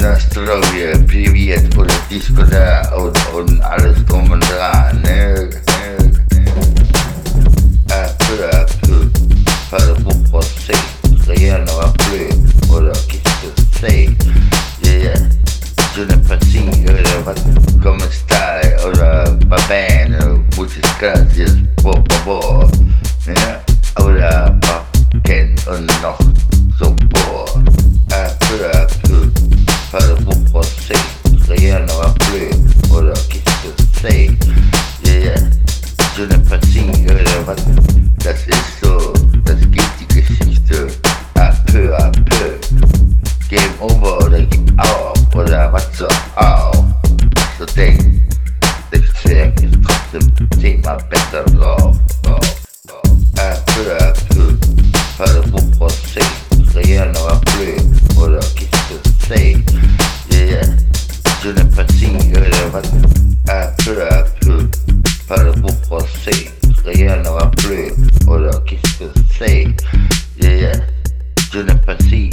на здоров'я, привіт, полети шкода, от он alles drum und dran. Ne? А peu à peu, pas le bon gracias, por favor, yeah. pa, que no. so eine Partie oder was, das ist so, das gibt die Geschichte à peu à peu. Game over oder gib auf oder was so auf. So denk, das Werk ist trotzdem zehnmal besser drauf. À peu à peu, pas de bon procès, rien ne va plus, oder qu'est-ce que c'est? Yeah, so eine Partie oder was, à peu à peu, pas de see